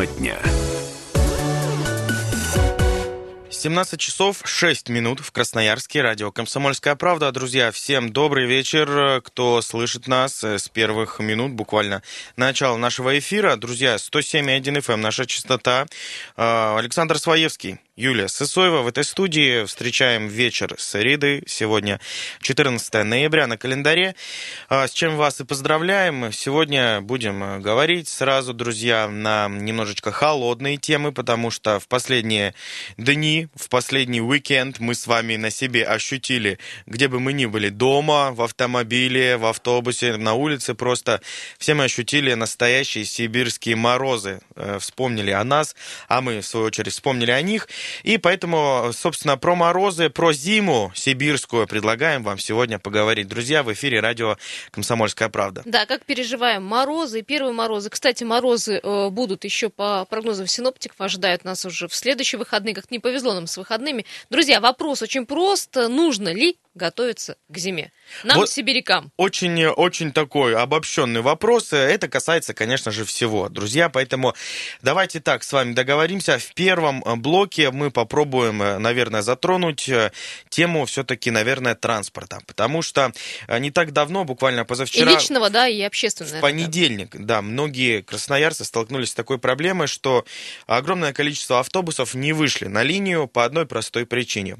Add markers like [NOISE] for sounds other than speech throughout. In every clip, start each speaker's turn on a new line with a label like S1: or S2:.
S1: Тема дня.
S2: 17 часов 6 минут в Красноярске. Радио «Комсомольская правда». Друзья, всем добрый вечер, кто слышит нас с первых минут, буквально начала нашего эфира. Друзья, 107.1 FM, наша частота. А, Александр Своевский, Юлия Сысоева в этой студии. Встречаем вечер с Ридой. Сегодня 14 ноября на календаре. А, с чем вас и поздравляем. Сегодня будем говорить сразу, друзья, на немножечко холодные темы, потому что в последние дни, в последний уикенд мы с вами на себе ощутили, где бы мы ни были, дома, в автомобиле, в автобусе, на улице, просто все мы ощутили настоящие сибирские морозы. Э, вспомнили о нас, а мы, в свою очередь, вспомнили о них. И поэтому, собственно, про морозы, про зиму сибирскую предлагаем вам сегодня поговорить. Друзья, в эфире радио «Комсомольская правда».
S3: Да, как переживаем морозы, первые морозы. Кстати, морозы э, будут еще по прогнозам синоптиков, ожидают нас уже в следующие выходные. Как не повезло нам с выходными. Друзья, вопрос очень прост. Нужно ли готовиться к зиме. Нам, вот сибирякам.
S2: Очень, очень такой обобщенный вопрос. Это касается, конечно же, всего, друзья. Поэтому давайте так с вами договоримся. В первом блоке мы попробуем, наверное, затронуть э, тему все-таки, наверное, транспорта. Потому что э, не так давно, буквально позавчера...
S3: И личного, да, и общественного.
S2: В понедельник, да, многие красноярцы столкнулись с такой проблемой, что огромное количество автобусов не вышли на линию по одной простой причине.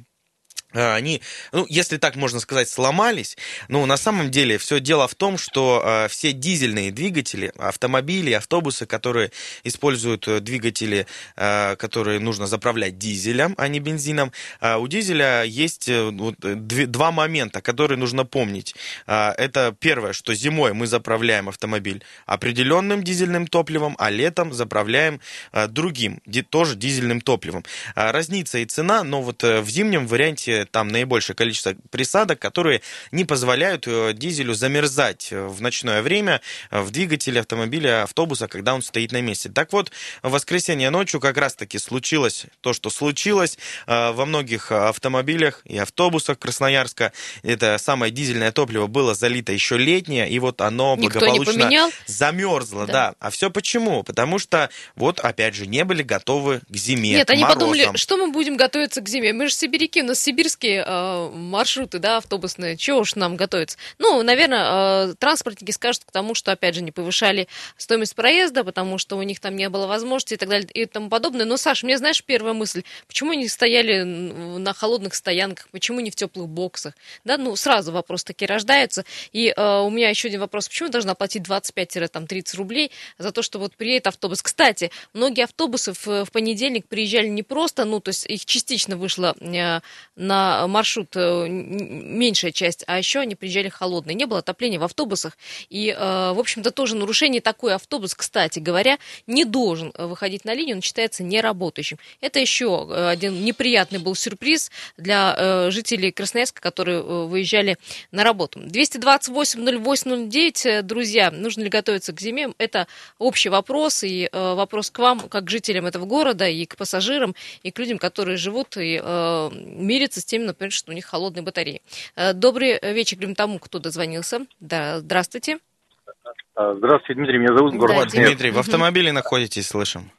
S2: А, они, ну, если так можно сказать, сломались. Но на самом деле все дело в том, что э, все дизельные двигатели, автомобили, автобусы, которые используют э, двигатели, э, которые нужно заправлять дизелем, а не бензином, э, у дизеля есть э, вот, дв- два момента, которые нужно помнить. Э, это первое, что зимой мы заправляем автомобиль определенным дизельным топливом, а летом заправляем э, другим, ди- тоже дизельным топливом. Э, разница и цена, но вот э, в зимнем варианте там наибольшее количество присадок, которые не позволяют э, дизелю замерзать э, в ночное время э, в двигателе автомобиля, автобуса, когда он стоит на месте. Так вот, в воскресенье ночью как раз-таки случилось то, что случилось во многих автомобилях и автобусах Красноярска. Это самое дизельное топливо было залито еще летнее, и вот оно
S3: Никто
S2: благополучно замерзло.
S3: Да.
S2: Да. А все почему? Потому что вот, опять же, не были готовы к зиме,
S3: Нет, они
S2: морозам.
S3: подумали, что мы будем готовиться к зиме. Мы же сибиряки, у нас сибирские э, маршруты, да, автобусные. Чего уж нам готовиться? Ну, наверное, э, транспортники скажут к тому, что, опять же, не повышали стоимость проезда, потому что у них там не было возможности и так далее и тому подобное. Но, Саш, мне, знаешь, первая мысль, почему они стояли на холодных стоянках, почему не в теплых боксах? Да, ну, сразу вопрос таки рождается. И э, у меня еще один вопрос, почему должна платить 25-30 рублей за то, что вот приедет автобус? Кстати, многие автобусы в, в понедельник приезжали не просто, ну, то есть их частично вышло э, на маршрут э, меньшая часть, а еще они приезжали холодные. Не было отопления в автобусах. И, э, в общем-то, тоже нарушение такой автобус, кстати говоря, не должен выходить на линию, он считается неработающим. Это еще один неприятный был сюрприз для жителей Красноярска, которые выезжали на работу. 228-08-09, друзья, нужно ли готовиться к зиме? Это общий вопрос, и вопрос к вам, как к жителям этого города, и к пассажирам, и к людям, которые живут и э, мирятся с тем, например, что у них холодные батареи. Э, добрый вечер говорим тому, кто дозвонился. Да, здравствуйте.
S4: Здравствуйте, Дмитрий, меня зовут Горбат.
S2: Вот, Дмитрий, в автомобиле находитесь, слышим.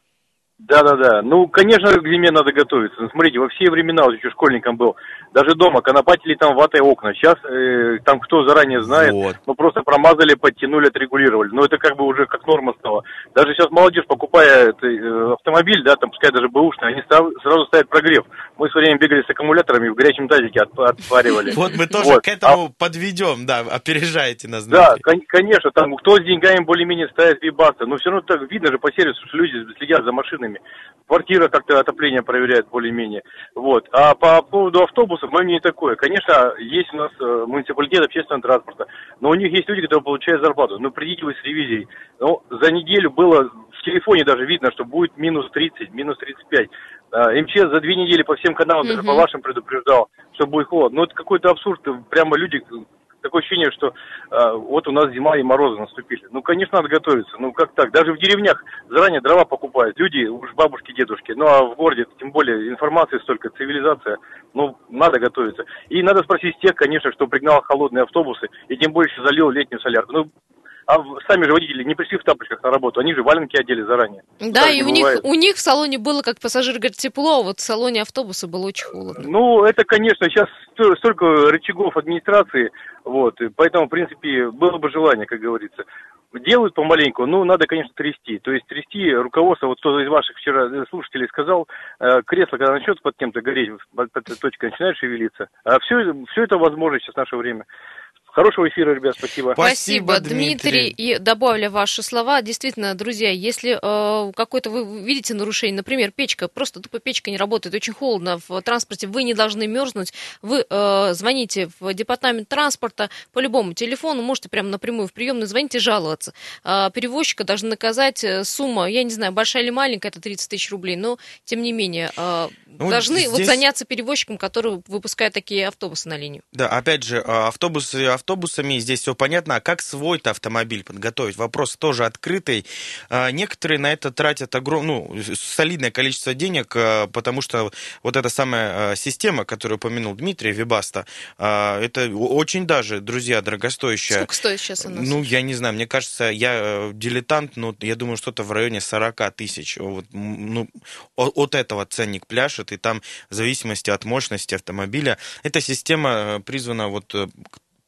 S4: Да, да, да. Ну, конечно, к зиме надо готовиться. Ну, смотрите, во все времена, вот еще школьником был, даже дома конопатили там ватой окна. Сейчас э, там кто заранее знает,
S2: Вот.
S4: ну просто промазали, подтянули, отрегулировали. Но это как бы уже как норма стала. Даже сейчас молодежь, покупая это, э, автомобиль, да, там пускай даже бэушный, они став- сразу ставят прогрев. Мы в свое время бегали с аккумуляторами, в горячем тазике от- отпаривали. [LAUGHS]
S2: Вот мы тоже
S4: Вот.
S2: к этому подведем, да, опережаете нас.
S4: Да, кон- конечно, там кто с деньгами более-менее ставит вибасты, но все равно так видно же по сервису, что люди следят за машинами. Квартира как-то отопление проверяет более-менее. Вот. А по поводу автобусов, мое мнение такое. Конечно, есть у нас э, муниципалитет общественного транспорта, но у них есть люди, которые получают зарплату. Ну, придите вы с ревизией. Ну, за неделю было в телефоне даже видно, что будет минус 30, минус 35. А, МЧС за две недели по всем каналам, даже по вашим предупреждал, что будет холодно. Ну, это какой-то абсурд. Прямо люди такое ощущение, что а, вот у нас зима и морозы наступили. Ну, конечно, надо готовиться. Ну, как так? Даже в деревнях заранее дрова покупают. Люди, уж бабушки, дедушки. Ну, а в городе, тем более, информации столько, цивилизация. Ну, надо готовиться. И надо спросить тех, конечно, кто пригнал холодные автобусы и тем больше залил летнюю солярку. Ну, а сами же водители не пришли в тапочках на работу, они же валенки одели заранее.
S3: Да, так и у них, у них в салоне было, как пассажир говорит, тепло, а вот в салоне автобуса было очень холодно.
S4: Ну, это, конечно, сейчас столько рычагов администрации, вот, поэтому, в принципе, было бы желание, как говорится. Делают помаленьку, ну, надо, конечно, трясти. То есть трясти руководство, вот кто из ваших вчера слушателей сказал, э, кресло, когда начнет под кем-то гореть, под точкой начинает шевелиться. А все, все это возможно сейчас в наше время. Хорошего эфира, ребят, спасибо.
S3: Спасибо, Дмитрий. И добавлю ваши слова. Действительно, друзья, если э, какое-то вы видите нарушение, например, печка, просто тупо печка не работает, очень холодно в транспорте, вы не должны мерзнуть, вы э, звоните в департамент транспорта по любому телефону, можете прямо напрямую в приемную звоните жаловаться. Э, перевозчика должны наказать э, сумма, я не знаю, большая или маленькая, это 30 тысяч рублей, но тем не менее э, ну, должны здесь... вот заняться перевозчиком, который выпускает такие автобусы на линию.
S2: Да, опять же, а, автобусы автобусами, здесь все понятно. А как свой-то автомобиль подготовить? Вопрос тоже открытый. А, некоторые на это тратят огромное, ну, солидное количество денег, а, потому что вот эта самая система, которую упомянул Дмитрий, Вибаста, это очень даже, друзья, дорогостоящая.
S3: Сколько стоит сейчас у нас?
S2: Ну, я не знаю, мне кажется, я э, дилетант, но я думаю, что-то в районе 40 тысяч. Вот, ну, от этого ценник пляшет и там в зависимости от мощности автомобиля. Эта система э, призвана вот э,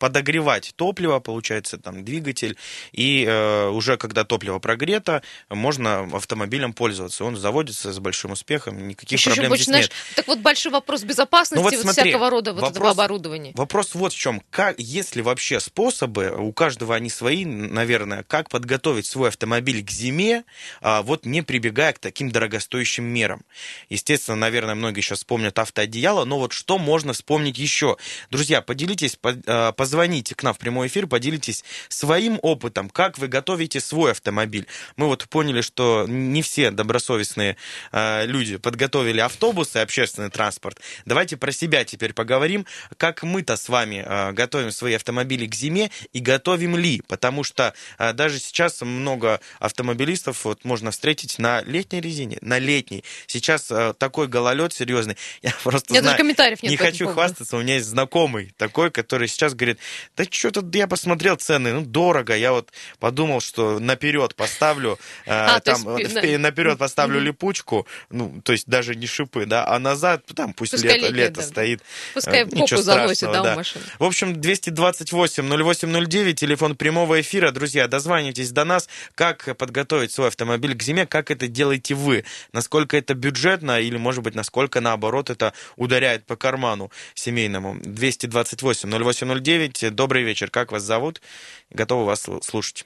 S2: подогревать топливо, получается, там, двигатель, и э, уже когда топливо прогрето, можно автомобилем пользоваться. Он заводится с большим успехом, никаких еще проблем еще, здесь знаешь, нет.
S3: Так вот большой вопрос безопасности ну, вот, вот смотри, всякого рода вот вопрос, этого оборудования.
S2: Вопрос вот в чем. Как, есть ли вообще способы, у каждого они свои, наверное, как подготовить свой автомобиль к зиме, а, вот не прибегая к таким дорогостоящим мерам. Естественно, наверное, многие сейчас вспомнят автоодеяло, но вот что можно вспомнить еще? Друзья, поделитесь, а, позвоните к нам в прямой эфир, поделитесь своим опытом, как вы готовите свой автомобиль. Мы вот поняли, что не все добросовестные э, люди подготовили автобусы, общественный транспорт. Давайте про себя теперь поговорим, как мы-то с вами э, готовим свои автомобили к зиме и готовим ли, потому что э, даже сейчас много автомобилистов вот можно встретить на летней резине, на летней. Сейчас э, такой гололед серьезный. [LAUGHS] Я просто
S3: Я знаю, даже комментариев нет
S2: не хочу хвастаться, у меня есть знакомый такой, который сейчас говорит, да что-то я посмотрел цены, ну, дорого. Я вот подумал, что наперед поставлю, э, [LAUGHS] а, там, есть, в, наперед поставлю mm-hmm. липучку, ну, то есть даже не шипы, да, а назад там пусть Пускай лето, лето да, стоит.
S3: Пускай э, попу заносит, да, да, у машины.
S2: В общем, 228-0809, телефон прямого эфира. Друзья, дозванивайтесь до нас, как подготовить свой автомобиль к зиме, как это делаете вы, насколько это бюджетно или, может быть, насколько, наоборот, это ударяет по карману семейному. 228-0809, Здравствуйте, добрый вечер. Как вас зовут? Готовы вас слушать.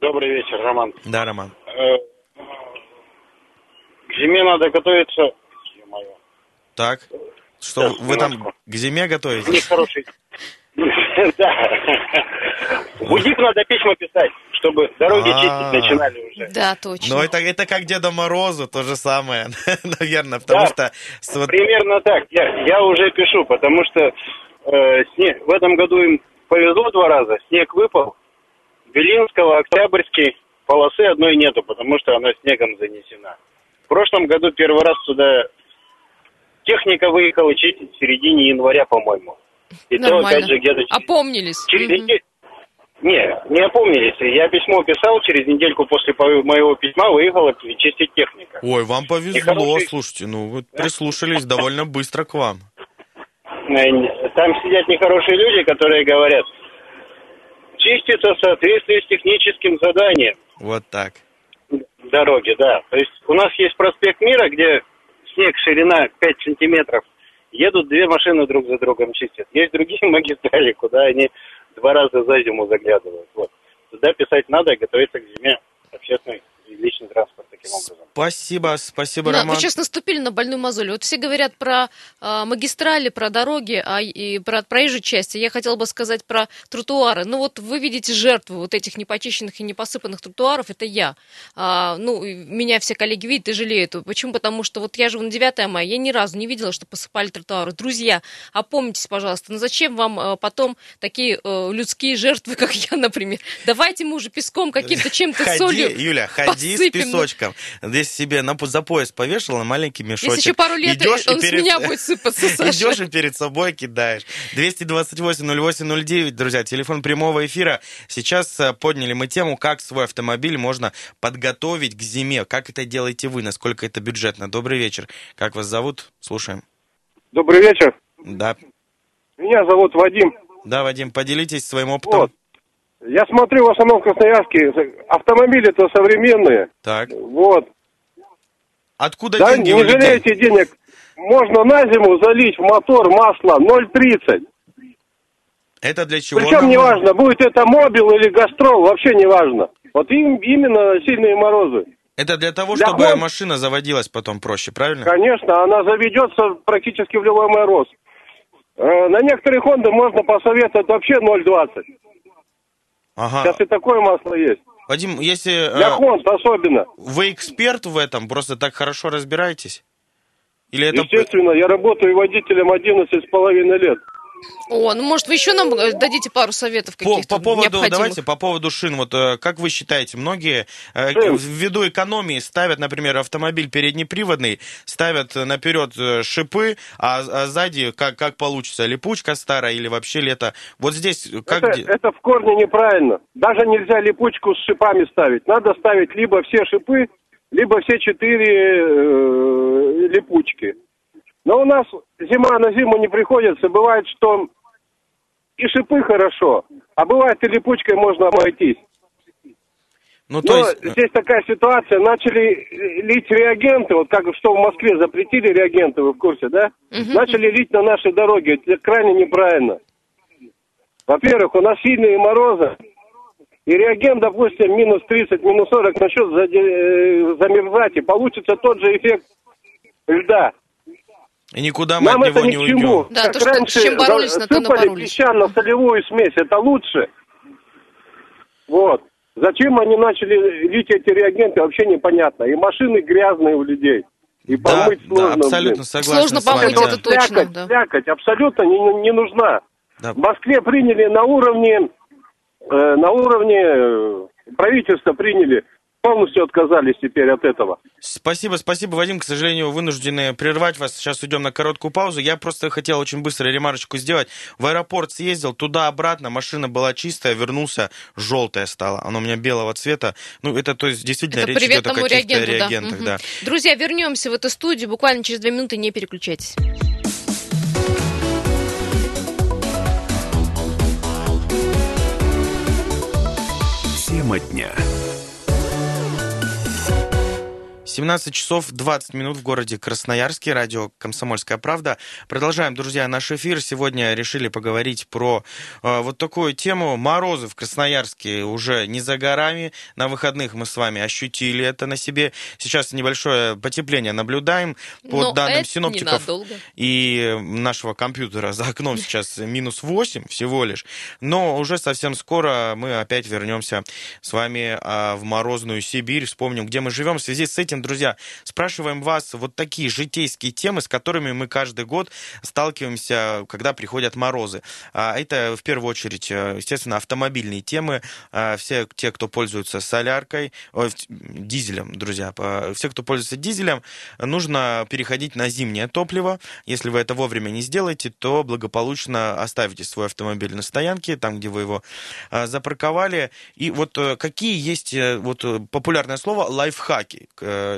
S1: Добрый вечер, Роман.
S2: Да, Роман.
S1: Э, к зиме надо готовиться.
S2: Так. Что, вы там к зиме готовитесь?
S1: Нехороший. [LAUGHS] Да. Будик надо письма писать, чтобы дороги чистить начинали уже.
S3: Да, точно.
S2: Но это, это как Деда Морозу, то же самое, [LAUGHS] наверное, потому что...
S1: Примерно так. Я, я уже пишу, потому что э, снег, в этом году им повезло два раза, снег выпал. Белинского, Октябрьский полосы одной нету, потому что она снегом занесена. В прошлом году первый раз сюда техника выехала чистить в середине января, по-моему.
S3: И Нормально. то, опять же, где-то... Опомнились.
S1: Через неделю... Не, не опомнились. Я письмо писал, через недельку после моего письма выехала чистить техника.
S2: Ой, вам повезло, хороший... слушайте, ну вы прислушались довольно быстро к вам.
S1: Там сидят нехорошие люди, которые говорят, чистится в соответствии с техническим заданием.
S2: Вот так.
S1: Дороги, да. То есть у нас есть проспект Мира, где снег, ширина 5 сантиметров. Едут две машины друг за другом чистят. Есть другие [LAUGHS] магистрали, куда они два раза за зиму заглядывают. Вот. Туда писать надо, готовиться к зиме общественной личный транспорт таким образом.
S2: Спасибо, спасибо,
S3: да,
S2: Роман.
S3: Вы сейчас наступили на больную мозоль. Вот все говорят про э, магистрали, про дороги, а и про проезжую часть. Я хотела бы сказать про тротуары. Ну вот вы видите жертву вот этих непочищенных и непосыпанных тротуаров, это я. А, ну, меня все коллеги видят и жалеют. Почему? Потому что вот я живу на 9 мая, я ни разу не видела, что посыпали тротуары. Друзья, опомнитесь, пожалуйста, ну зачем вам э, потом такие э, людские жертвы, [LAUGHS] как я, например? Давайте мы уже песком каким-то, чем-то солью.
S2: Юля, ходи Ходи с
S3: да.
S2: песочком. Здесь себе на, за пояс повешал на маленький мешочек.
S3: Если еще пару лет,
S2: Идешь и
S3: он с
S2: перед-
S3: меня [LAUGHS] будет сыпаться, Саша.
S2: Идешь и перед собой кидаешь. 228-08-09, друзья, телефон прямого эфира. Сейчас э, подняли мы тему, как свой автомобиль можно подготовить к зиме. Как это делаете вы, насколько это бюджетно. Добрый вечер. Как вас зовут? Слушаем.
S5: Добрый вечер.
S2: Да,
S5: Меня зовут Вадим.
S2: да, Вадим, поделитесь своим опытом.
S5: Вот. Я смотрю в основном в Красноярске. Автомобили-то современные.
S2: Так,
S5: Вот.
S2: откуда
S5: Да,
S2: деньги
S5: не
S2: у людей?
S5: жалеете денег. Можно на зиму залить в мотор масло 0,30.
S2: Это для чего?
S5: Причем не важно, будет это мобил или гастрол, вообще не важно. Вот им, именно сильные морозы.
S2: Это для того,
S5: Для
S2: чтобы
S5: ход-
S2: машина заводилась потом проще, правильно?
S5: Конечно, она заведется практически в любой мороз. Э, На некоторые Хонды можно посоветовать вообще 0,20.
S2: Ага.
S5: Сейчас и такое масло есть.
S2: Вадим, если
S5: Для
S2: э,
S5: особенно.
S2: вы эксперт в этом, просто так хорошо разбираетесь? Или это...
S5: Естественно, я работаю водителем 11 с половиной лет.
S3: О, ну может вы еще нам э, дадите пару советов
S2: По,
S3: каких-то
S2: по поводу,
S3: необходимых?
S2: давайте, по поводу шин, вот э, как вы считаете, многие э,
S5: Шин.
S2: ввиду экономии ставят, например, автомобиль переднеприводный, ставят наперед шипы, а, а сзади как, как получится, липучка старая или вообще лето. Вот здесь как...
S5: это, это в корне неправильно. Даже нельзя липучку с шипами ставить. Надо ставить либо все шипы, либо все четыре э, липучки. Но у нас зима на зиму не приходится. Бывает, что и шипы хорошо, а бывает и липучкой можно обойтись.
S2: Ну, то
S5: Но
S2: есть... э,
S5: здесь такая ситуация, начали лить реагенты, вот как что в Москве запретили реагенты, вы в курсе, да? Начали лить на наши дороги, это крайне неправильно. Во-первых, у нас сильные морозы, и реагент, допустим, минус 30, минус 40 начнет э, замерзать, и получится тот же эффект льда.
S2: И никуда мы
S5: Нам
S2: от
S5: это
S2: него
S5: ни
S2: не
S5: к чему.
S2: уйдем.
S3: Да,
S5: Как
S3: то, что-
S5: раньше
S3: чем боролись, на то
S5: сыпали
S3: напоролись.
S5: песчано-солевую смесь, это лучше. Вот. Зачем они начали лить эти реагенты, вообще непонятно. И машины грязные у людей. И
S2: Да,
S5: помыть
S2: да,
S5: сложно.
S2: абсолютно
S5: блин.
S2: согласен
S3: Сложно помыть,
S2: да.
S3: это точно,
S5: слякоть,
S3: да.
S5: слякоть абсолютно не, не нужна.
S2: Да.
S5: В Москве приняли на уровне, э, на уровне э, правительства приняли, полностью отказались теперь от этого.
S2: Спасибо, спасибо, Вадим. К сожалению, вынуждены прервать вас. Сейчас уйдем на короткую паузу. Я просто хотел очень быстро ремарочку сделать. В аэропорт съездил, туда-обратно, машина была чистая, вернулся, желтая стала. Она у меня белого цвета. Ну, это, то есть, действительно,
S3: Это
S2: речь идет о каких-то
S3: да.
S2: реагентах,
S3: Мгм.
S2: да.
S3: Друзья, вернемся в эту студию буквально через две минуты, не переключайтесь.
S6: Тема дня.
S2: 17 часов 20 минут в городе Красноярске. Радио «Комсомольская правда». Продолжаем, друзья, наш эфир. Сегодня решили поговорить про э, вот такую тему. Морозы в Красноярске уже не за горами. На выходных мы с вами ощутили это на себе. Сейчас небольшое потепление наблюдаем. По
S3: Но
S2: данным
S3: это
S2: синоптиков
S3: ненадолго.
S2: и нашего компьютера за окном сейчас минус 8 всего лишь. Но уже совсем скоро мы опять вернемся с вами а, в морозную Сибирь. Вспомним, где мы живем. В связи с этим, друзья, спрашиваем вас вот такие житейские темы, с которыми мы каждый год сталкиваемся, когда приходят морозы. А, Это в первую очередь, э, естественно, автомобильные темы. А, Все те, кто пользуется соляркой, ой, в- дизелем, друзья, по- все, кто пользуется дизелем, нужно переходить на зимнее топливо. Если вы это вовремя не сделаете, то благополучно оставите свой автомобиль на стоянке, там, где вы его а, запарковали. И вот э, какие есть э, вот популярное слово лайфхаки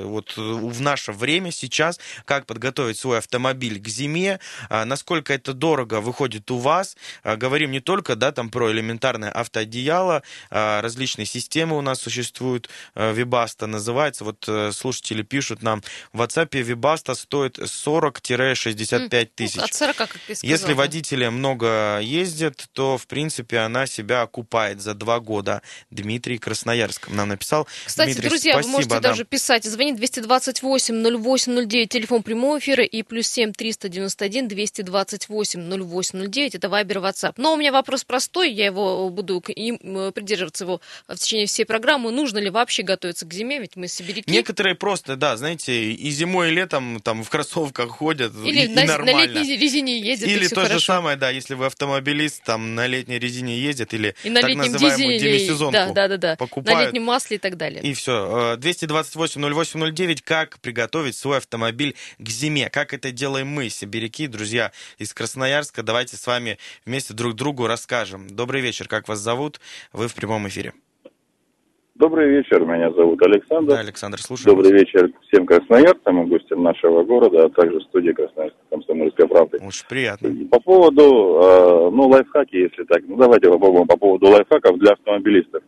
S2: вот э, в наше время сейчас, как подготовить свой автомобиль к зиме, а, насколько это дорого выходит у вас. А, Говорим не только, да, там про элементарное автоодеяло, а, различные системы у нас существуют, э, Вибаста называется. Вот э, слушатели пишут нам, в WhatsApp Вибаста стоит 40-65 тысяч.
S3: Ну, от 40, как ты сказал.
S2: Если водители много ездят, то, в принципе, она себя окупает за два года. Дмитрий Красноярск нам написал.
S3: Кстати,
S2: Дмитрий,
S3: друзья,
S2: спасибо,
S3: вы можете
S2: да.
S3: даже писать звонить позвонить 228-08-09, телефон прямого эфира, и плюс 7 391 228 08 это Вайбер, WhatsApp. Но у меня вопрос простой, я его буду им, э, придерживаться его в течение всей программы. Нужно ли вообще готовиться к зиме, ведь мы сибиряки.
S2: Некоторые просто, да, знаете, и зимой, и летом там в кроссовках ходят,
S3: Или
S2: и,
S3: на,
S2: нормально.
S3: на летней резине ездят,
S2: Или то
S3: хорошо.
S2: же самое, да, если вы автомобилист, там на летней резине ездит, или
S3: И на
S2: так называемую
S3: дизеле,
S2: демисезонку
S3: да, да, да, да. на
S2: покупают.
S3: летнем масле и так далее.
S2: И все. 228-08-09. Как приготовить свой автомобиль к зиме? Как это делаем мы, сибиряки, друзья из Красноярска? Давайте с вами вместе друг другу расскажем. Добрый вечер. Как вас зовут? Вы в прямом эфире.
S7: Добрый вечер, меня зовут Александр.
S2: Да, Александр, слушаю.
S7: Добрый вечер всем красноярцам и гостям нашего города, а также студии Красноярской комсомольской правды.
S2: Очень приятно.
S7: По поводу, э, ну, лайфхаки, если так, ну, давайте попробуем по поводу лайфхаков для автомобилистов.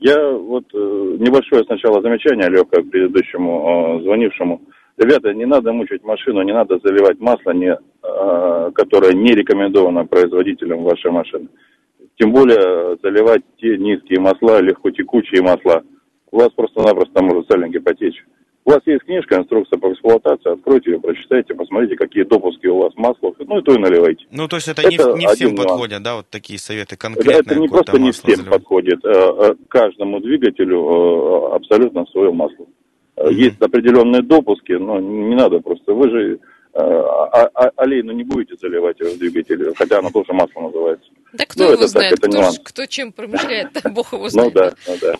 S7: Я вот э, небольшое сначала замечание легкое к предыдущему э, звонившему. Ребята, не надо мучить машину, не надо заливать масло, не, э, которое не рекомендовано производителем вашей машины. Тем более заливать те низкие масла, легкотекучие масла. У вас просто-напросто может сальники потечь. У вас есть книжка, инструкция по эксплуатации, откройте ее, прочитайте, посмотрите, какие допуски масла, ну и то и наливайте.
S2: Ну, то есть это, не,
S7: Это
S2: не всем
S7: один нюанс.
S2: подходят, да, вот такие советы конкретные.
S7: это не просто не
S2: масло
S7: всем
S2: заливать.
S7: подходит, э, э, каждому двигателю э, абсолютно свое масло.
S2: Мгм.
S7: Есть определенные допуски, но не надо просто. Вы же а- а- олейну не будете заливать в двигатель, хотя она тоже масло называется.
S3: Да кто
S7: ну,
S3: его
S7: это так,
S3: знает,
S7: это
S3: кто, ж- кто чем промышляет, [LAUGHS] бог его
S7: Ну
S3: знает.
S7: да, ну да.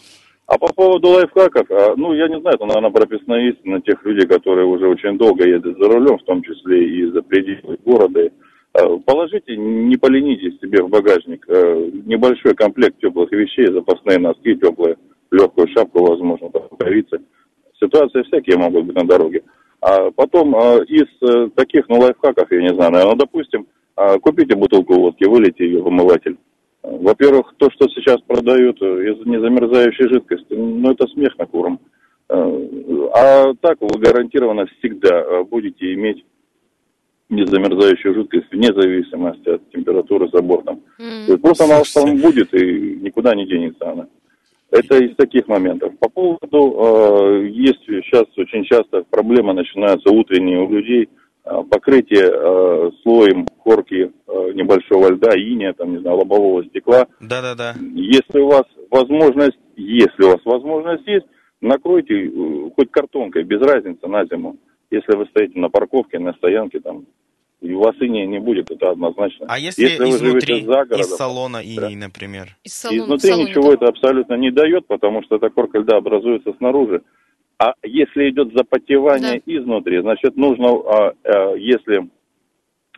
S7: А по поводу лайфхаков, а, ну, я не знаю, это, наверное, прописная истина тех людей, которые уже очень долго ездят за рулем, в том числе и за пределы города. А, Положите, не поленитесь себе в багажник э, небольшой комплект теплых вещей, запасные носки теплые, легкую шапку, возможно, рукавицы. Ситуации всякие могут быть на дороге. А потом из э, таких, ну, лайфхаков, я не знаю, наверное, ну, допустим, а, купите бутылку водки, вылейте ее в омыватель. Во-первых, то, что сейчас продают э, из незамерзающей жидкости, ну, это смех на куром. Э, А так вы гарантированно всегда э, будете иметь незамерзающую жидкость вне зависимости от температуры за бортом. То есть просто она
S2: Слушайте.
S7: там будет и никуда не денется она. Это из таких моментов. По поводу, э, есть сейчас очень часто проблема начинается утренние у людей, э, покрытие э, слоем корки небольшого льда, иния, там, не знаю, лобового стекла.
S2: Да-да-да.
S7: Если у вас возможность, если у вас возможность есть, накройте э, хоть картонкой, без разницы на зиму. Если вы стоите на парковке, на стоянке, там, и у вас иния не будет, это однозначно.
S2: А если,
S7: вы
S2: изнутри,
S7: живете за городом,
S2: из салона иней, например?
S3: Из салона,
S7: Изнутри
S3: салоне,
S7: ничего
S3: да.
S7: это абсолютно не дает, потому что эта корка льда образуется снаружи. А если идет запотевание изнутри, значит нужно, а, а, если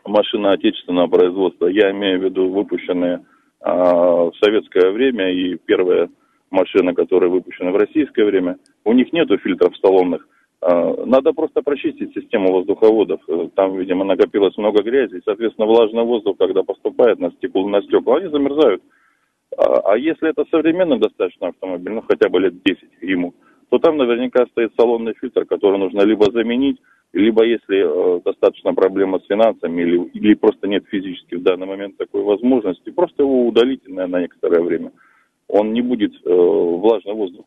S7: машина отечественного производства, я имею в виду выпущенные а, в советское время и первые машины, которые выпущены в российское время, у них нету фильтров салонных. А, Надо просто прочистить систему воздуховодов. Э, Там, видимо, накопилось много грязи, и, соответственно, влажный воздух, когда поступает на стекло, на стекла, они замерзают. А, а если это современный достаточно автомобиль, ну хотя бы лет 10 ему, то там наверняка стоит салонный фильтр, который нужно либо заменить, либо если э, достаточно проблема с финансами или, или просто нет физически в данный момент такой возможности, просто его удалите на, на некоторое время. Он не будет э, влажный воздух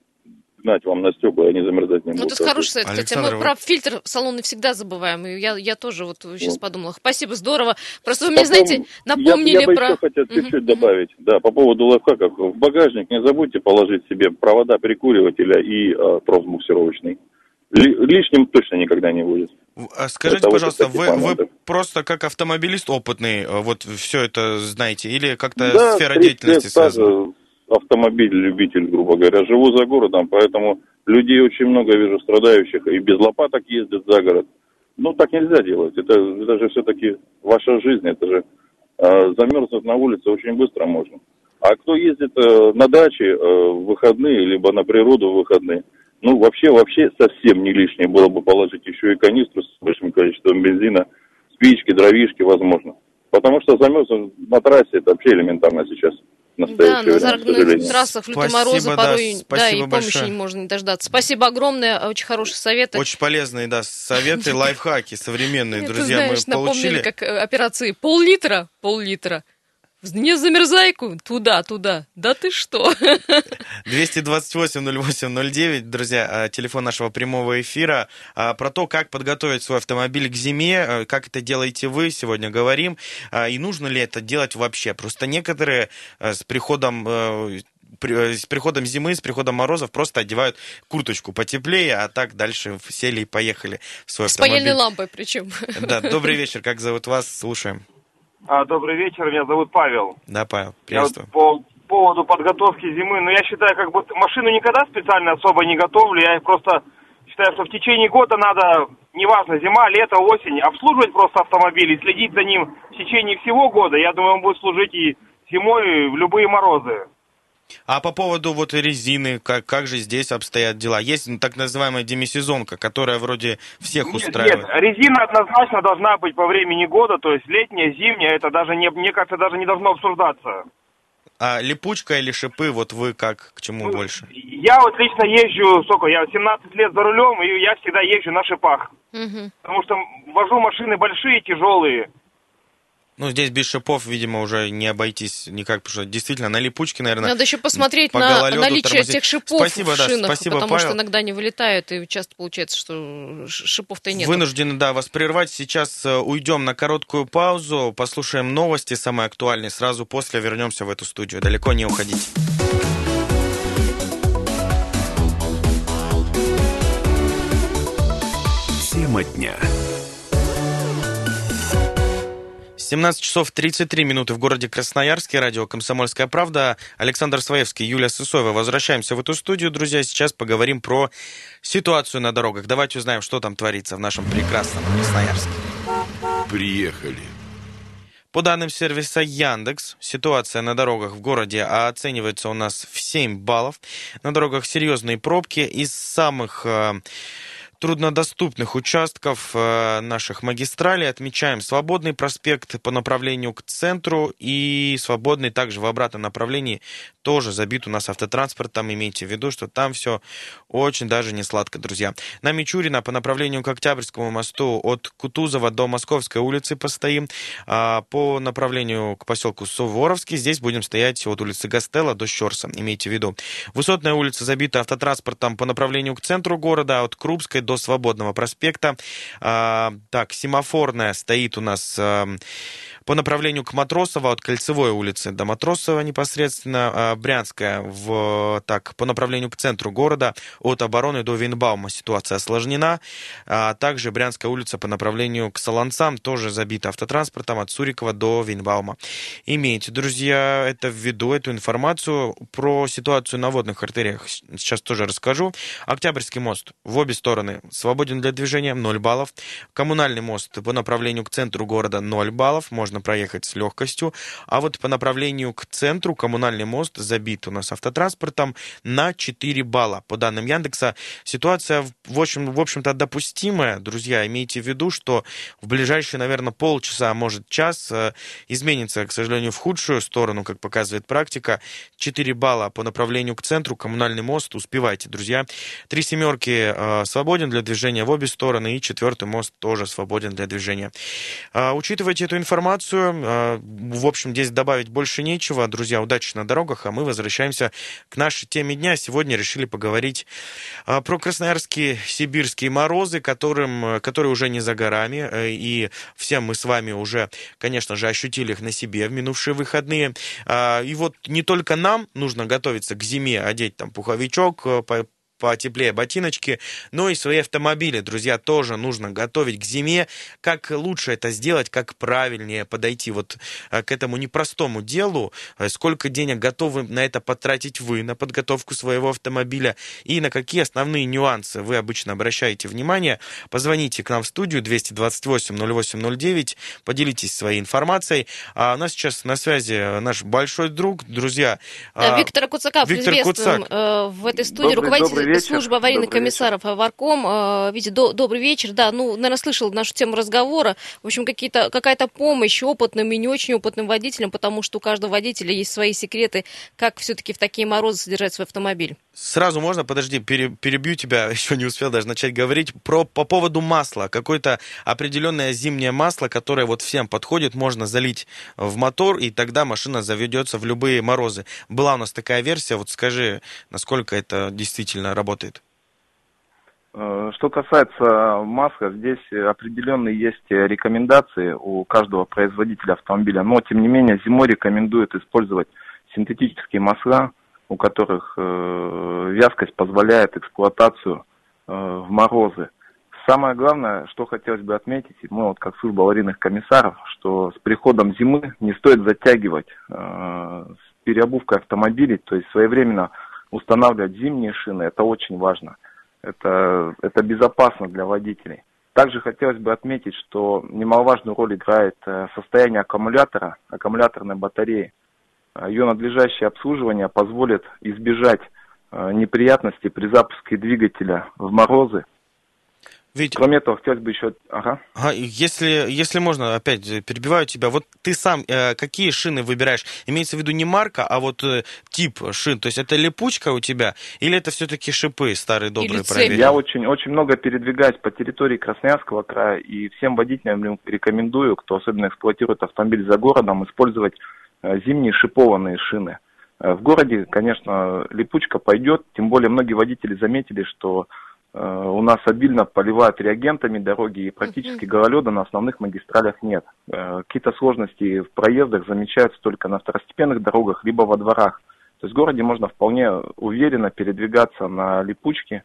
S7: гнать вам на стекла, и они замерзать не
S3: Ну,
S7: будут.
S3: это хороший совет, кстати.
S2: Александр,
S3: Мы
S2: вы-
S3: про фильтр салонный всегда забываем. И я, я тоже вот сейчас
S7: Вот.
S3: подумала. Спасибо, здорово. Просто вы мне,
S7: Потом
S3: знаете, напомнили
S7: я, я бы
S3: про...
S7: еще хотел чуть-чуть
S3: мгм.
S7: добавить. Да, по поводу лайфхаков. В багажник не забудьте положить себе провода прикуривателя и э, трос буксировочный. Ли- лишним точно никогда не будет.
S2: А Скажите,
S7: Это вот
S2: пожалуйста, вы, вы просто как автомобилист опытный э, вот все это знаете? Или как-то
S7: да,
S2: сфера
S7: 30
S2: деятельности связана?
S7: Автомобиль, любитель, грубо говоря. Живу за городом, поэтому людей очень много вижу страдающих и без лопаток ездят за город. Ну, так нельзя делать. Это, это же все-таки ваша жизнь. Это же э, замерзнуть на улице очень быстро можно. А кто ездит э, на даче э, в выходные, либо на природу в выходные, ну, вообще, вообще совсем не лишнее было бы положить еще и канистру с большим количеством бензина, спички, дровишки, возможно. Потому что замерзнуть на трассе это вообще элементарно сейчас.
S3: Да, на
S7: сожалению.
S3: трассах в лютые
S2: Спасибо,
S3: морозы
S2: да,
S3: порой, да, и помощи
S2: большое.
S3: не можно не дождаться. Спасибо огромное, очень хорошие советы.
S2: Очень полезные, да, советы, [LAUGHS] лайфхаки современные, друзья, мы
S3: напомнили,
S2: получили.
S3: как э, операции пол-литра, пол-литра. Не замерзайку, туда, туда. Да ты что? [LAUGHS]
S2: 228-08-09, друзья, телефон нашего прямого эфира. Про то, как подготовить свой автомобиль к зиме, как это делаете вы, сегодня говорим. И нужно ли это делать вообще? Просто некоторые с приходом с приходом зимы, с приходом морозов просто одевают курточку потеплее, а так дальше сели и поехали в свой
S3: С автомобиль. паяльной лампой причем.
S2: Да, [LAUGHS] добрый вечер, как зовут вас, слушаем.
S8: А, добрый вечер, меня зовут Павел.
S2: Да, Павел, приветствую.
S8: Я по поводу подготовки зимы, ну, я считаю, как бы машину никогда специально особо не готовлю, я просто считаю, что в течение года надо, неважно, зима, лето, осень, обслуживать просто автомобиль и следить за ним в течение всего года. Я думаю, он будет служить и зимой в любые морозы.
S2: А по поводу вот резины, как, как же здесь обстоят дела? Есть так называемая демисезонка, которая вроде всех нет, устраивает.
S8: Нет, резина однозначно должна быть по времени года, то есть летняя, зимняя, это даже не, мне кажется, даже не должно обсуждаться.
S2: А липучка или шипы, вот вы как, к чему ну, больше?
S8: Я вот лично езжу, сколько, я 17 лет за рулем, и я всегда езжу на шипах. Угу. Потому что вожу машины большие, тяжелые.
S2: Ну, здесь без шипов, видимо, уже не обойтись никак, потому что действительно на липучке, наверное...
S3: Надо еще посмотреть по на наличие тормозить. тех шипов спасибо, в шинах, да, спасибо, потому Павел. что иногда не вылетают, и часто получается, что шипов-то нет.
S2: Вынуждены, да, вас прервать. Сейчас э, уйдем на короткую паузу, послушаем новости самые актуальные, сразу после вернемся в эту студию. Далеко не уходите.
S6: Тема дня.
S2: 17 часов 33 минуты в городе Красноярске. Радио «Комсомольская правда». Александр Своевский, Юлия Сысоева. Возвращаемся в эту студию, друзья. Сейчас поговорим про ситуацию на дорогах. Давайте узнаем, что там творится в нашем прекрасном Красноярске.
S6: Приехали.
S2: По данным сервиса Яндекс, ситуация на дорогах в городе оценивается у нас в 7 баллов. На дорогах серьезные пробки. Из самых э, труднодоступных участков э, наших магистралей отмечаем свободный проспект по направлению к центру и свободный также в обратном направлении тоже забит у нас автотранспортом. Имейте в виду, что там все очень даже не сладко, друзья. На Мичурина по направлению к Октябрьскому мосту от Кутузова до Московской улицы постоим. А по направлению к поселку Суворовский здесь будем стоять от улицы Гастелла до Щерса. Имейте в виду. Высотная улица забита автотранспортом по направлению к центру города от Крупской до до Свободного проспекта. А, так, семафорная стоит у нас а, по направлению к Матросово от Кольцевой улицы до Матросова непосредственно, а, Брянская в, так, по направлению к центру города от Обороны до Винбаума ситуация осложнена, а также Брянская улица по направлению к Солонцам тоже забита автотранспортом от Сурикова до Винбаума. Имейте, друзья, это в виду, эту информацию про ситуацию на водных артериях сейчас тоже расскажу. Октябрьский мост в обе стороны свободен для движения, 0 баллов. Коммунальный мост по направлению к центру города 0 баллов, можно можно проехать с легкостью. А вот по направлению к центру коммунальный мост забит у нас автотранспортом на 4 балла. По данным Яндекса, ситуация, в общем, в общем-то, допустимая. Друзья, имейте в виду, что в ближайшие, наверное, полчаса, а может час, э, изменится, к сожалению, в худшую сторону, как показывает практика. 4 балла по направлению к центру, коммунальный мост. Успевайте, друзья. Три семерки э, свободен для движения в обе стороны, и четвертый мост тоже свободен для движения. Э, учитывайте эту информацию, информацию. А, в общем, здесь добавить больше нечего. Друзья, удачи на дорогах, а мы возвращаемся к нашей теме дня. Сегодня решили поговорить а, про красноярские сибирские морозы, которым, которые уже не за горами. Э, и все мы с вами уже, конечно же, ощутили их на себе в минувшие выходные. А, и вот не только нам нужно готовиться к зиме, одеть там пуховичок, э, потеплее ботиночки, но и свои автомобили, друзья, тоже нужно готовить к зиме. Как лучше это сделать, как правильнее подойти вот э, к этому непростому делу, э, сколько денег готовы на это потратить вы, на подготовку своего автомобиля, и на какие основные нюансы вы обычно обращаете внимание, позвоните к нам в студию 228 0809, поделитесь своей информацией. А у нас сейчас на связи наш большой друг, друзья.
S3: Да, Виктор Куцаков, Виктор известным Куцак. Э, в этой студии, добрый, руководитель добрый вечер. служба аварийных Добрый комиссаров вечер. Варком. Э, Витя, до, добрый вечер. Да, ну, наверное, слышал нашу тему разговора. В общем, какие-то, какая-то помощь опытным и не очень опытным водителям, потому что у каждого водителя есть свои секреты, как все-таки в такие морозы содержать свой автомобиль.
S2: Сразу можно, подожди, пере, перебью тебя, [LAUGHS] еще не успел даже начать говорить, про, по поводу масла. Какое-то определенное зимнее масло, которое вот всем подходит, можно залить в мотор, и тогда машина заведется в любые морозы. Была у нас такая версия, вот скажи, насколько это действительно работает?
S9: Э, что касается масла, здесь определенные есть рекомендации у каждого производителя автомобиля, но тем не менее зимой рекомендуют использовать синтетические масла, у которых э, вязкость позволяет эксплуатацию э, в морозы. Самое главное, что хотелось бы отметить, мы вот как служба аварийных комиссаров, что с приходом зимы не стоит затягивать э, с переобувкой автомобилей, то есть своевременно устанавливать зимние шины, это очень важно. Это, это безопасно для водителей. Также хотелось бы отметить, что немаловажную роль играет э, состояние аккумулятора, аккумуляторной батареи. А ее надлежащее обслуживание позволит избежать э, неприятностей при запуске двигателя в морозы.
S2: Ведь...
S9: Кроме этого, хотелось бы еще...
S2: Ага. ага если, если можно, опять перебиваю тебя, вот ты сам э, какие шины выбираешь? Имеется в виду не марка, а вот э, тип шин. То есть это липучка у тебя или это все-таки шипы старые добрые проверенные?
S9: Я очень, очень много передвигаюсь по территории Красноярского края и всем водителям рекомендую, кто особенно эксплуатирует автомобиль за городом, использовать зимние шипованные шины. Э, в городе, конечно, липучка пойдет, тем более многие водители заметили, что э, у нас обильно поливают реагентами дороги и практически гололеда на основных магистралях нет. Какие-то сложности в проездах замечаются только на второстепенных дорогах, либо во дворах. То есть в городе можно вполне уверенно передвигаться на липучке.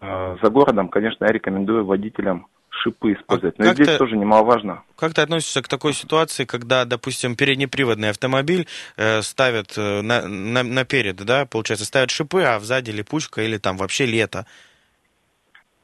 S9: За городом, конечно, я рекомендую водителям шипы использовать. Но а здесь ты, тоже немаловажно.
S2: Как ты относишься к такой ситуации, когда, допустим, переднеприводный автомобиль э, ставят э, на, на, наперед, да, получается, ставят шипы, а сзади липучка или там вообще лето?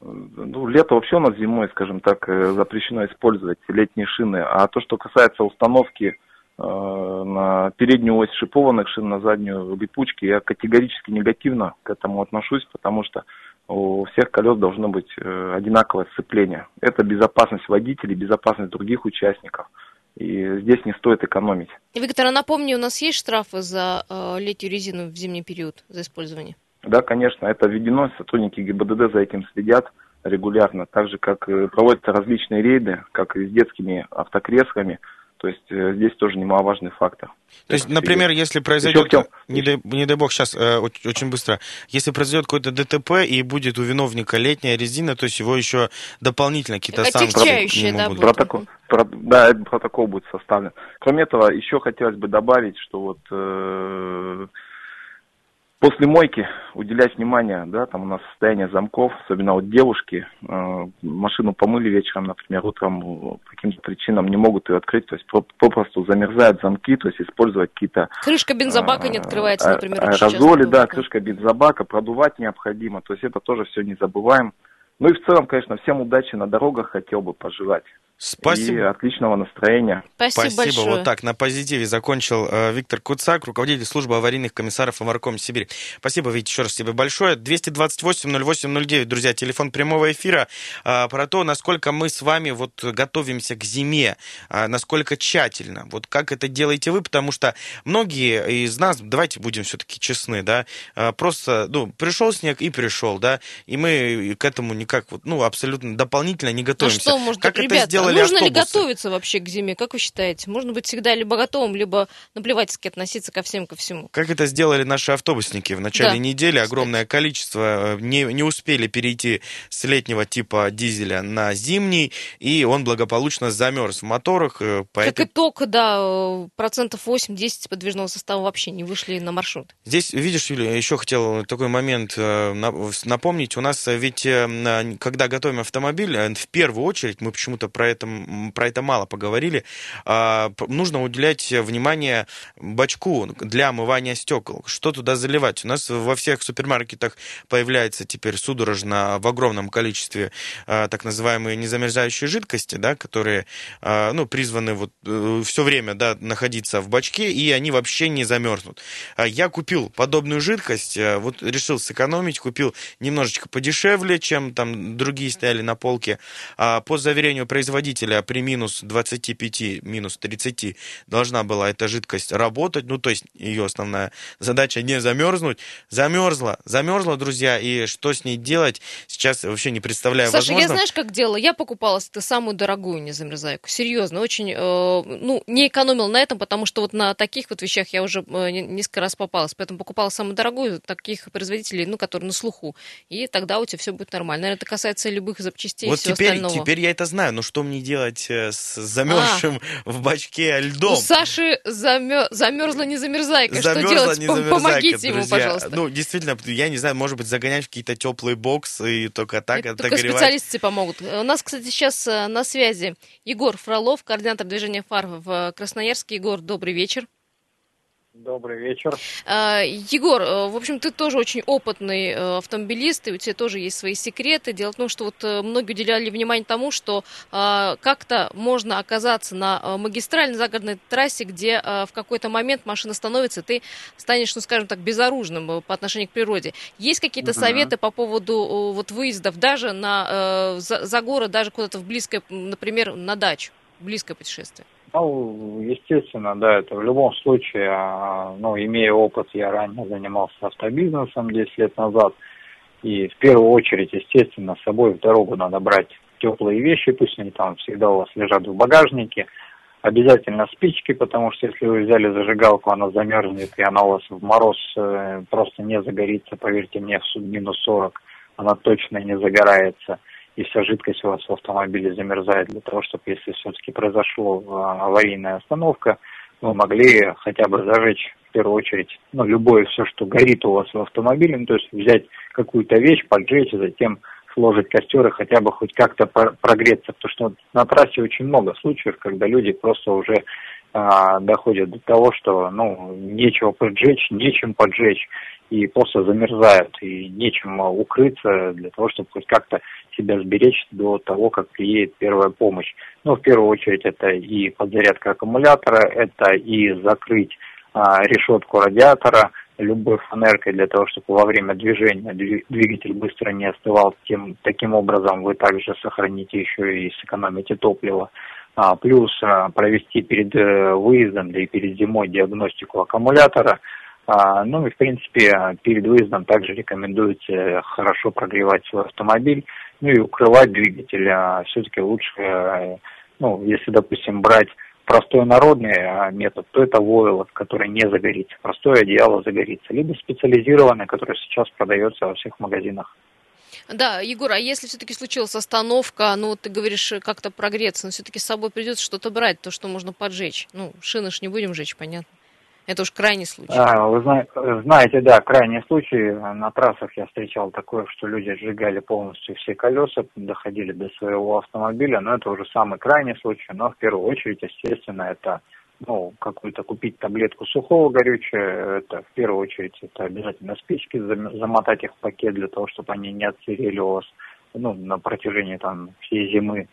S9: Ну, лето вообще у нас зимой, скажем так, э, запрещено использовать летние шины. А то, что касается установки э, на переднюю ось шипованных шин, на заднюю липучки, я категорически негативно к этому отношусь, потому что у всех колес должно быть э, одинаковое сцепление. Это безопасность водителей, безопасность других участников. И здесь не стоит экономить.
S3: Виктор, а напомни, у нас есть штрафы за э, летнюю резину в зимний период за использование?
S9: Да, конечно, это введено, сотрудники ГИБДД за этим следят регулярно, так же как проводятся различные рейды, как и с детскими автокреслами, то есть э, здесь тоже немаловажный фактор.
S2: То есть, например, если произойдет, хотел... не, дай, не дай бог сейчас, э, очень быстро, если произойдет какое-то ДТП и будет у виновника летняя резина, то есть его еще дополнительно какие-то санкции
S3: не могут.
S9: Да, протокол, про, да, протокол будет составлен. Кроме этого, еще хотелось бы добавить, что вот э, После мойки уделять внимание, да, там у нас состояние замков, особенно вот девушки, э, машину помыли вечером, например, утром по каким-то причинам не могут ее открыть, то есть попросту замерзают замки, то есть использовать какие-то...
S3: Крышка бензобака э, не открывается, например,
S9: Аэрозоли, да, крышка бензобака, продувать необходимо, то есть это тоже все не забываем. Ну и в целом, конечно, всем удачи на дорогах хотел бы пожелать.
S2: Спасибо.
S9: И отличного настроения.
S3: Спасибо,
S2: Спасибо.
S3: большое.
S2: Вот так, на позитиве закончил э, Виктор Куцак, руководитель службы аварийных комиссаров Амарком Сибирь. Спасибо, Вить, еще раз тебе большое. 228-08-09, друзья, телефон прямого эфира. Э, про то, насколько мы с вами вот готовимся к зиме, э, насколько тщательно. Вот как это делаете вы, потому что многие из нас, давайте будем все-таки честны, да, э, просто, ну, пришел снег и пришел, да, и мы к этому никак вот, ну, абсолютно дополнительно не готовимся. А
S3: что, может, как ребята, это сделать делали Нужно автобусы. ли готовиться вообще к зиме, как вы считаете? Можно быть всегда либо готовым, либо наплевательски относиться ко всем, ко всему.
S2: Как это сделали наши автобусники в начале да, недели? Огромное количество э, не, не успели перейти с летнего типа дизеля на зимний, и он благополучно замерз в моторах.
S3: Поэтому... Как итог, да, э, процентов 8-10 подвижного состава вообще не вышли на маршрут.
S2: Здесь, видишь, Юлия, еще хотел такой момент э, напомнить. У нас ведь, когда готовим автомобиль, в первую очередь мы почему-то про это этом, про это мало поговорили. А, нужно уделять внимание бачку для омывания стекол. Что туда заливать? У нас во всех супермаркетах появляется теперь судорожно в огромном количестве а, так называемые незамерзающие жидкости, да, которые а, ну, призваны вот э, все время да, находиться в бачке, и они вообще не замерзнут. Я купил подобную жидкость, э, вот решил сэкономить, купил немножечко подешевле, чем там другие стояли на полке. По заверению производителя водителя при минус 25, минус 30 должна была эта жидкость работать, ну, то есть ее основная задача не замерзнуть. Замерзла, замерзла, друзья, и что с ней делать, сейчас вообще не представляю
S3: Саша,
S2: возможно.
S3: я знаешь, как делала? Я покупала самую дорогую незамерзайку. Серьезно, очень, э, ну, не экономила на этом, потому что вот на таких вот вещах я уже э, несколько раз попалась. Поэтому покупала самую дорогую, таких производителей, ну, которые на слуху. И тогда у тебя все будет нормально. Наверное, это касается любых запчастей
S2: Вот
S3: и всего
S2: теперь,
S3: остального.
S2: теперь я это знаю, но что мне делать э, с замерзшим в бачке льдом?
S3: У Саши замер... замерзла незамерзайка. Что
S2: Замерзла
S3: делать?
S2: не замерзайка,
S3: Помогите ему,
S2: друзья.
S3: пожалуйста.
S2: Ну, действительно, я не знаю, может быть, загонять в какие-то теплые боксы и только так
S3: Это
S2: отогревать.
S3: только специалисты помогут. У нас, кстати, сейчас э, на связи Егор Фролов, координатор движения ФАР в Красноярске. Егор, добрый вечер.
S10: Добрый вечер.
S3: А, Егор, э, в общем, ты тоже очень опытный э, автомобилист, и у тебя тоже есть свои секреты. Дело в том, что вот э, многие уделяли внимание тому, что а, как-то можно оказаться на магистральной загородной трассе, где в какой-то момент машина становится, и ты станешь, ну, скажем так, безоружным по отношению к природе. Есть какие-то
S10: Мгм.
S3: советы по поводу вот выездов даже на, за, за город, даже куда-то в близкое, например, на дачу, близкое путешествие?
S10: Ну, естественно, да, это в любом случае, а, ну, имея опыт, я ранее занимался автобизнесом 10 лет назад, и в первую очередь, естественно, с собой в дорогу надо брать теплые вещи, пусть они там всегда у вас лежат в багажнике, обязательно спички, потому что если вы взяли зажигалку, она замерзнет, и она у вас в мороз э, просто не загорится, поверьте мне, в минус 40, она точно не загорается, и вся жидкость у вас в автомобиле замерзает для того, чтобы, если все-таки произошла аварийная остановка, вы могли хотя бы зажечь в первую очередь, ну, любое все, что горит у вас в автомобиле, ну, то есть взять какую-то вещь, поджечь, и затем сложить костер и хотя бы хоть как-то про- прогреться, потому что на трассе очень много случаев, когда люди просто уже а, доходят до того, что ну нечего поджечь, нечем поджечь, и просто замерзают, и нечем а, укрыться для того, чтобы хоть как-то себя сберечь до того, как приедет первая помощь. Ну, в первую очередь, это и подзарядка аккумулятора, это и закрыть а, решетку радиатора любой фанеркой для того, чтобы во время движения дви- двигатель быстро не остывал. Тем, таким образом вы также сохраните еще и сэкономите топливо. А, плюс а, провести перед э, выездом, да и перед зимой диагностику аккумулятора. А, ну и в принципе перед выездом также рекомендуется хорошо прогревать свой автомобиль, ну и укрывать двигатель. Все-таки лучше, э, ну если допустим брать простой народный а, метод, то это войлок, который не загорится, простое одеяло загорится, либо специализированное, которое сейчас продается во всех магазинах.
S3: Да, Егор, а если все-таки случилась остановка, ну, ты говоришь, э, как-то прогреться, но все-таки с собой придется что-то брать, то, что можно поджечь. Ну, шины ж не будем жечь, понятно. Это уж крайний случай.
S10: А, Вы зна- знаете, да, крайний случай, на трассах я встречал такое, что люди сжигали полностью все колеса, доходили до своего автомобиля, но это уже самый крайний случай, но в первую очередь, естественно, это ну, какую-то купить таблетку сухого горючего, это в первую очередь это обязательно спички, зам- замотать их в пакет для того, чтобы они не отсырели у вас ну, на протяжении там всей зимы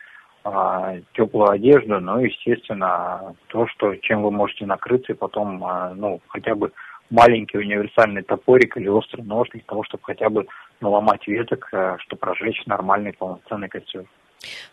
S10: а, теплую одежду, ну, естественно, то, что, чем вы можете накрыться, и потом, а, ну, хотя бы маленький универсальный топорик или острый нож для того, чтобы хотя бы наломать веток, а, чтобы прожечь нормальный полноценный костер.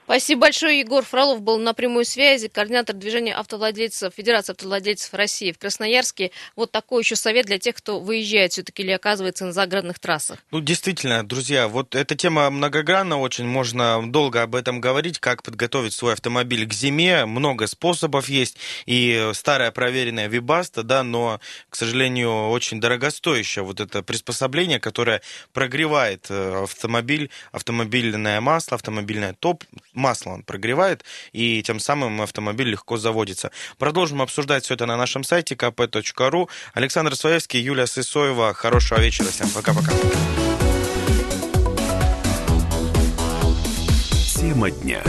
S3: Спасибо большое. Егор Фролов был на прямой связи, координатор движения автовладельцев, Федерации автовладельцев России в Красноярске. Вот такой еще совет для тех, кто выезжает все-таки или оказывается на загородных трассах.
S2: Ну, действительно, друзья, вот эта тема многогранна очень, можно долго об этом говорить, как подготовить свой автомобиль к зиме, много способов есть, и старая проверенная Вибаста, да, но, к сожалению, очень дорогостоящее вот это приспособление, которое прогревает э, автомобиль, автомобильное масло, автомобильное топ, масло он прогревает, и тем самым автомобиль легко заводится. Продолжим обсуждать все это на нашем сайте kp.ru. Александр Своевский, Юлия Сысоева. Хорошего вечера всем. Пока-пока.
S6: Тема дня.